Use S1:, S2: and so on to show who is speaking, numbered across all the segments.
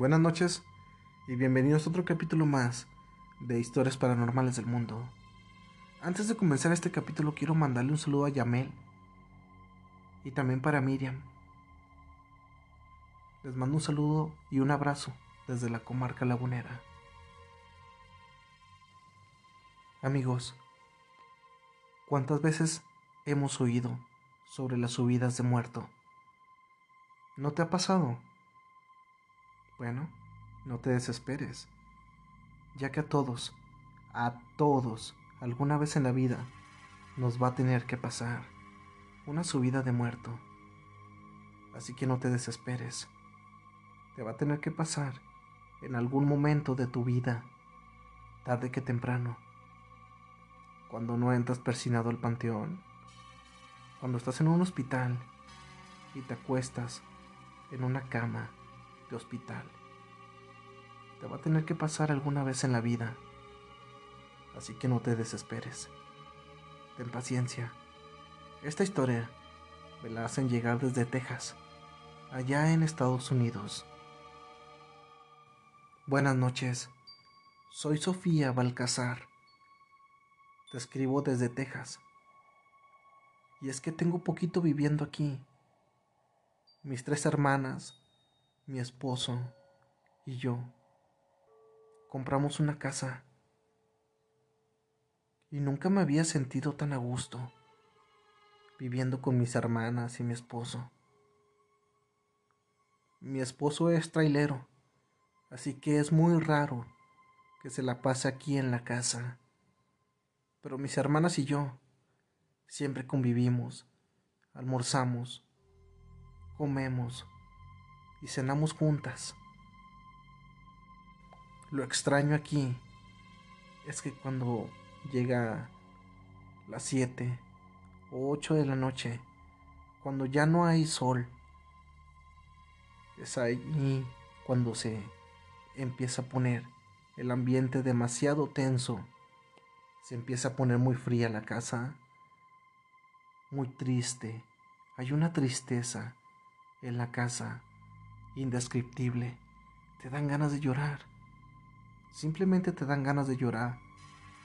S1: Buenas noches y bienvenidos a otro capítulo más de Historias Paranormales del Mundo. Antes de comenzar este capítulo quiero mandarle un saludo a Yamel y también para Miriam. Les mando un saludo y un abrazo desde la comarca lagunera. Amigos, ¿cuántas veces hemos oído sobre las subidas de muerto? ¿No te ha pasado? Bueno, no te desesperes, ya que a todos, a todos, alguna vez en la vida, nos va a tener que pasar una subida de muerto. Así que no te desesperes. Te va a tener que pasar en algún momento de tu vida, tarde que temprano. Cuando no entras persinado al panteón, cuando estás en un hospital y te acuestas en una cama de hospital. Te va a tener que pasar alguna vez en la vida, así que no te desesperes. Ten paciencia. Esta historia me la hacen llegar desde Texas, allá en Estados Unidos. Buenas noches, soy Sofía Balcazar. Te escribo desde Texas. Y es que tengo poquito viviendo aquí. Mis tres hermanas mi esposo y yo compramos una casa y nunca me había sentido tan a gusto viviendo con mis hermanas y mi esposo. Mi esposo es trailero, así que es muy raro que se la pase aquí en la casa. Pero mis hermanas y yo siempre convivimos, almorzamos, comemos y cenamos juntas. Lo extraño aquí es que cuando llega las 7 o 8 de la noche, cuando ya no hay sol, es ahí cuando se empieza a poner el ambiente demasiado tenso, se empieza a poner muy fría la casa, muy triste, hay una tristeza en la casa indescriptible. Te dan ganas de llorar. Simplemente te dan ganas de llorar.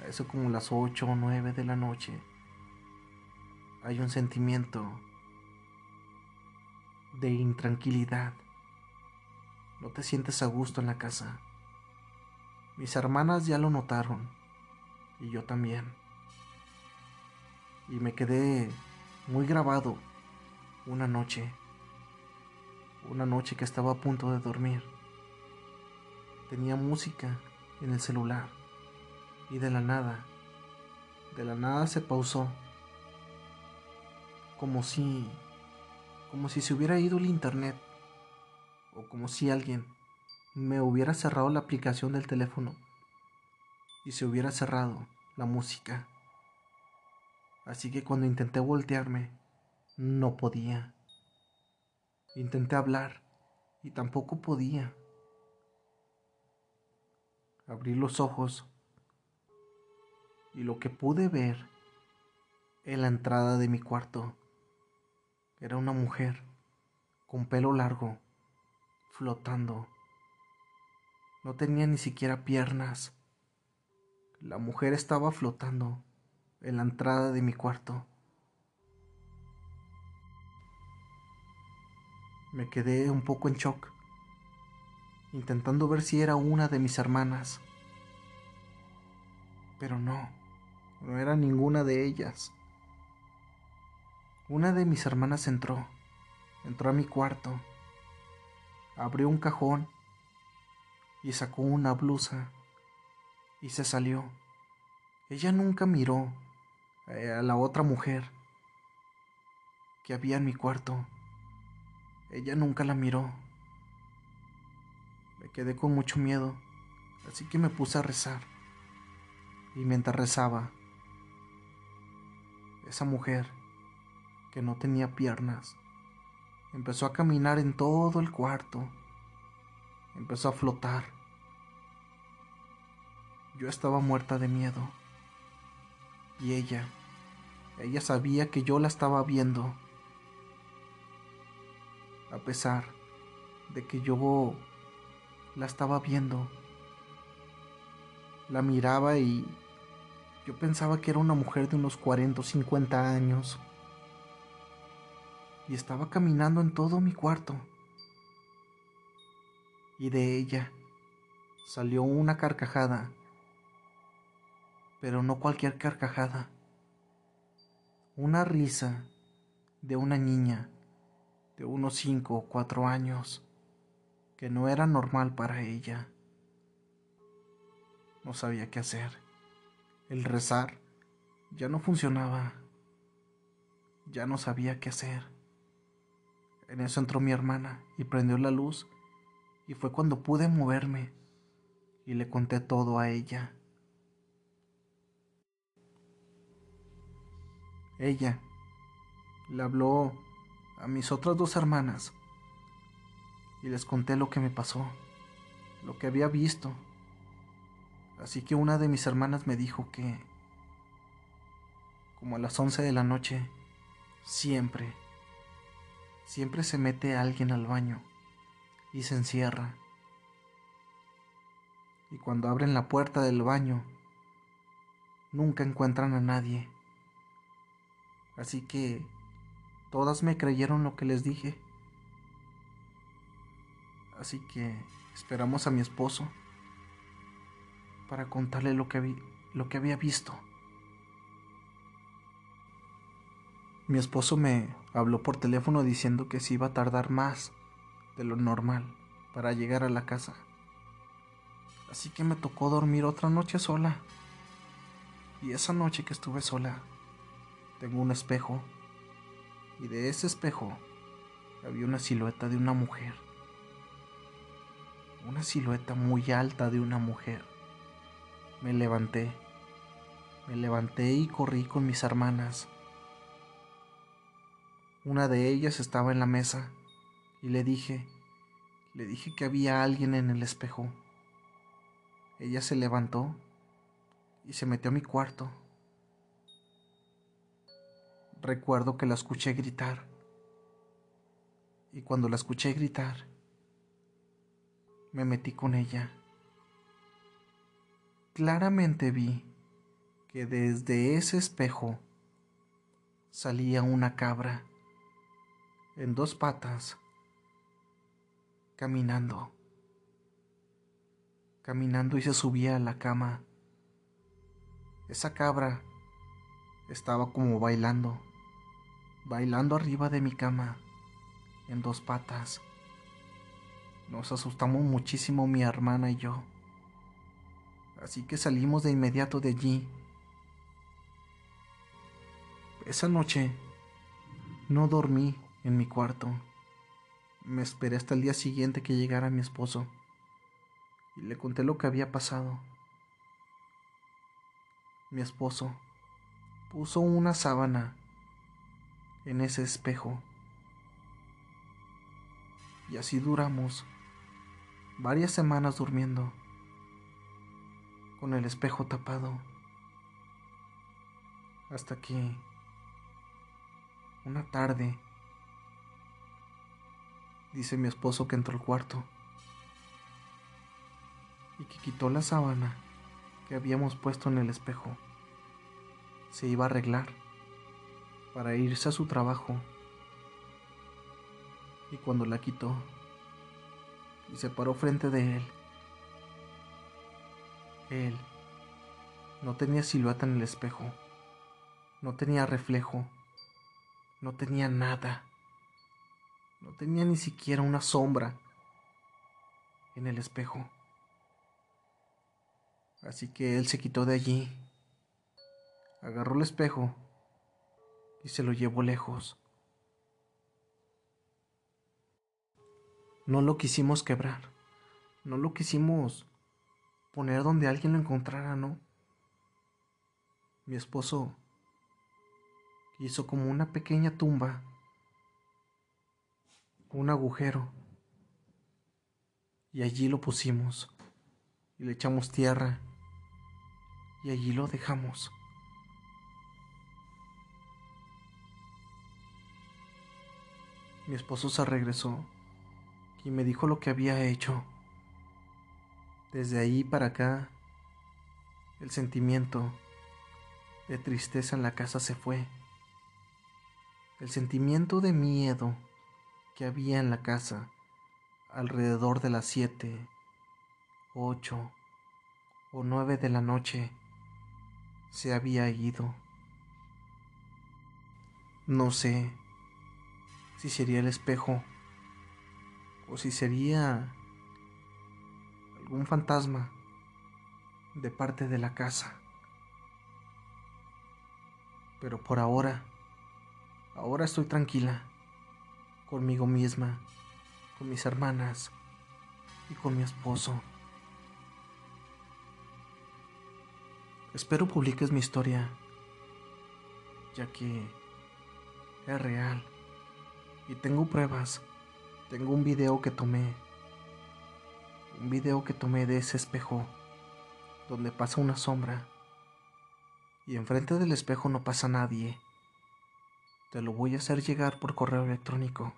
S1: A eso como las 8 o 9 de la noche. Hay un sentimiento de intranquilidad. No te sientes a gusto en la casa. Mis hermanas ya lo notaron. Y yo también. Y me quedé muy grabado una noche una noche que estaba a punto de dormir. Tenía música en el celular y de la nada, de la nada se pausó, como si, como si se hubiera ido el internet o como si alguien me hubiera cerrado la aplicación del teléfono y se hubiera cerrado la música. Así que cuando intenté voltearme, no podía. Intenté hablar y tampoco podía. Abrí los ojos y lo que pude ver en la entrada de mi cuarto era una mujer con pelo largo, flotando. No tenía ni siquiera piernas. La mujer estaba flotando en la entrada de mi cuarto. Me quedé un poco en shock, intentando ver si era una de mis hermanas. Pero no, no era ninguna de ellas. Una de mis hermanas entró, entró a mi cuarto, abrió un cajón y sacó una blusa y se salió. Ella nunca miró a la otra mujer que había en mi cuarto. Ella nunca la miró. Me quedé con mucho miedo, así que me puse a rezar. Y mientras rezaba, esa mujer, que no tenía piernas, empezó a caminar en todo el cuarto. Empezó a flotar. Yo estaba muerta de miedo. Y ella, ella sabía que yo la estaba viendo a pesar de que yo la estaba viendo. La miraba y yo pensaba que era una mujer de unos 40 o 50 años. Y estaba caminando en todo mi cuarto. Y de ella salió una carcajada. Pero no cualquier carcajada. Una risa de una niña de unos 5 o 4 años que no era normal para ella. No sabía qué hacer. El rezar ya no funcionaba. Ya no sabía qué hacer. En eso entró mi hermana y prendió la luz y fue cuando pude moverme y le conté todo a ella. Ella le habló a mis otras dos hermanas y les conté lo que me pasó, lo que había visto Así que una de mis hermanas me dijo que, como a las 11 de la noche, siempre, siempre se mete alguien al baño y se encierra. Y cuando abren la puerta del baño, nunca encuentran a nadie. Así que todas me creyeron lo que les dije. Así que esperamos a mi esposo para contarle lo que, lo que había visto. Mi esposo me habló por teléfono diciendo que se iba a tardar más de lo normal para llegar a la casa. Así que me tocó dormir otra noche sola. Y esa noche que estuve sola, tengo un espejo. Y de ese espejo había una silueta de una mujer. Una silueta muy alta de una mujer. Me levanté. Me levanté y corrí con mis hermanas. Una de ellas estaba en la mesa y le dije, le dije que había alguien en el espejo. Ella se levantó y se metió a mi cuarto. Recuerdo que la escuché gritar. Y cuando la escuché gritar, me metí con ella claramente vi que desde ese espejo salía una cabra en dos patas, caminando, caminando y se subía a la cama. Esa cabra estaba como bailando, bailando arriba de mi cama, en dos patas. Nos asustamos muchísimo mi hermana y yo así que salimos de inmediato de allí. Esa noche no dormí en mi cuarto. Me esperé hasta el día siguiente que llegara mi esposo y le conté lo que había pasado. Mi esposo puso una sábana en ese espejo y así duramos varias semanas durmiendo con el espejo tapado. Hasta que una tarde dice mi esposo que entró al cuarto y que quitó la sábana que habíamos puesto en el espejo. Se iba a arreglar para irse a su trabajo. Y cuando la quitó y se paró frente de él, él no tenía silueta en el espejo, no tenía reflejo, no tenía nada, no tenía ni siquiera una sombra en el espejo. Así que él se quitó de allí, agarró el espejo y se lo llevó lejos. No lo quisimos quebrar, no lo quisimos poner donde alguien lo encontrara, ¿no? Mi esposo hizo como una pequeña tumba, un agujero, y allí lo pusimos, y le echamos tierra, y allí lo dejamos. Mi esposo se regresó y me dijo lo que había hecho Desde ahí para acá, el sentimiento de tristeza en la casa se fue. El sentimiento de miedo que había en la casa alrededor de las siete, ocho o nueve de la noche se había ido. No sé si sería el espejo o si sería algún fantasma de parte de la casa. Pero por ahora, ahora estoy tranquila conmigo misma, con mis hermanas y con mi esposo. Espero publiques mi historia, ya que es real y tengo pruebas. Tengo un video que tomé, un video que tomé de ese espejo, donde pasa una sombra y enfrente del espejo no pasa nadie. Te lo voy a hacer llegar por correo electrónico.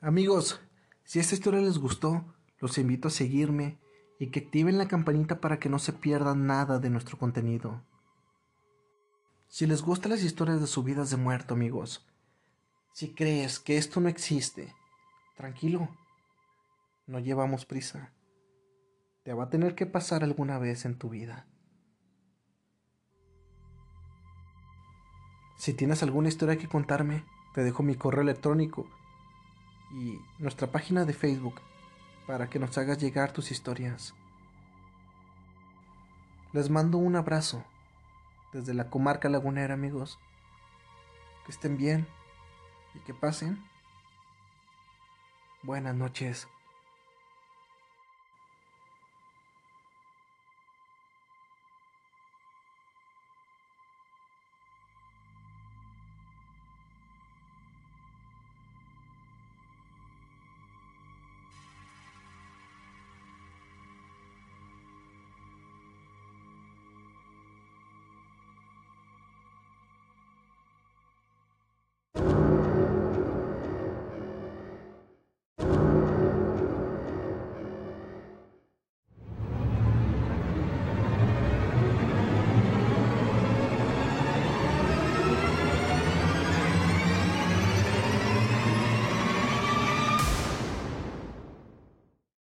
S1: Amigos, si esta historia les gustó, los invito a seguirme y que activen la campanita para que no se pierdan nada de nuestro contenido. Si les gustan las historias de subidas de muerto, amigos, si crees que esto no existe, tranquilo, no llevamos prisa. Te va a tener que pasar alguna vez en tu vida. Si tienes alguna historia que contarme, te dejo mi correo electrónico y nuestra página de Facebook para que nos hagas llegar tus historias. Les mando un abrazo desde la comarca lagunera, amigos. Que estén bien y que pasen buenas noches.